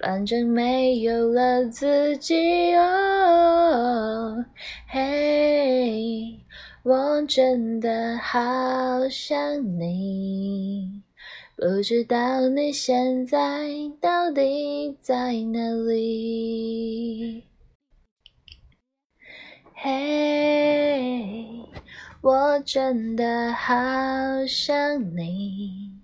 反正没有了自己哦，嘿，我真的好想你，不知道你现在到底在哪里？嘿，我真的好想你。